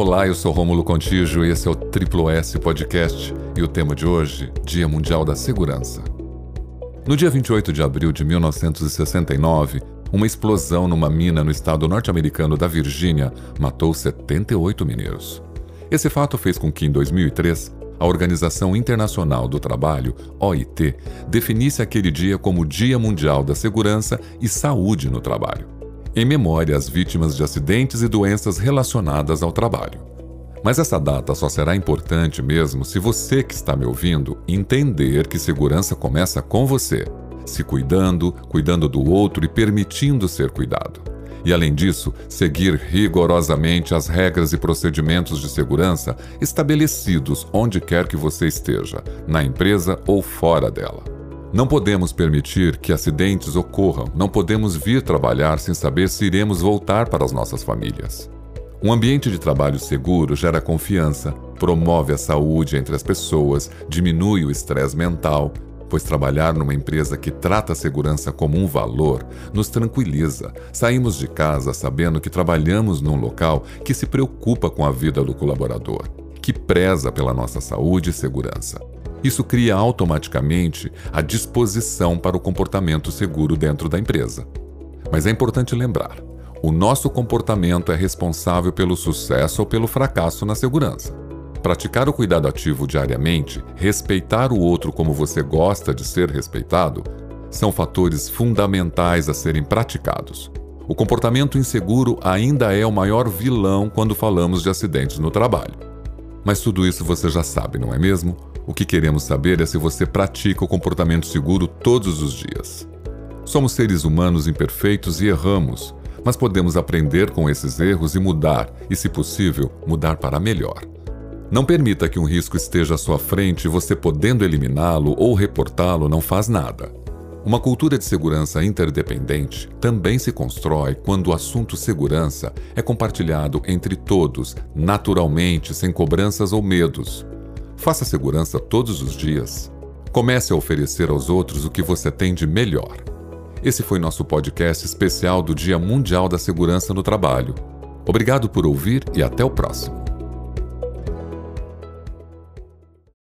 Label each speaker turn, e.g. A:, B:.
A: Olá, eu sou Rômulo Contígio e esse é o Triplo S Podcast e o tema de hoje, Dia Mundial da Segurança. No dia 28 de abril de 1969, uma explosão numa mina no estado norte-americano da Virgínia matou 78 mineiros. Esse fato fez com que, em 2003, a Organização Internacional do Trabalho, OIT, definisse aquele dia como Dia Mundial da Segurança e Saúde no Trabalho, em memória às vítimas de acidentes e doenças relacionadas ao trabalho. Mas essa data só será importante mesmo se você que está me ouvindo entender que segurança começa com você, se cuidando, cuidando do outro e permitindo ser cuidado. E além disso, seguir rigorosamente as regras e procedimentos de segurança estabelecidos onde quer que você esteja, na empresa ou fora dela. Não podemos permitir que acidentes ocorram, não podemos vir trabalhar sem saber se iremos voltar para as nossas famílias. Um ambiente de trabalho seguro gera confiança, promove a saúde entre as pessoas, diminui o estresse mental, pois trabalhar numa empresa que trata a segurança como um valor nos tranquiliza. Saímos de casa sabendo que trabalhamos num local que se preocupa com a vida do colaborador, que preza pela nossa saúde e segurança. Isso cria automaticamente a disposição para o comportamento seguro dentro da empresa. Mas é importante lembrar: o nosso comportamento é responsável pelo sucesso ou pelo fracasso na segurança. Praticar o cuidado ativo diariamente, respeitar o outro como você gosta de ser respeitado, são fatores fundamentais a serem praticados. O comportamento inseguro ainda é o maior vilão quando falamos de acidentes no trabalho. Mas tudo isso você já sabe, não é mesmo? O que queremos saber é se você pratica o comportamento seguro todos os dias. Somos seres humanos imperfeitos e erramos, mas podemos aprender com esses erros e mudar, e, se possível, mudar para melhor. Não permita que um risco esteja à sua frente e você, podendo eliminá-lo ou reportá-lo, não faz nada. Uma cultura de segurança interdependente também se constrói quando o assunto segurança é compartilhado entre todos, naturalmente, sem cobranças ou medos. Faça segurança todos os dias. Comece a oferecer aos outros o que você tem de melhor. Esse foi nosso podcast especial do Dia Mundial da Segurança no Trabalho. Obrigado por ouvir e até o próximo.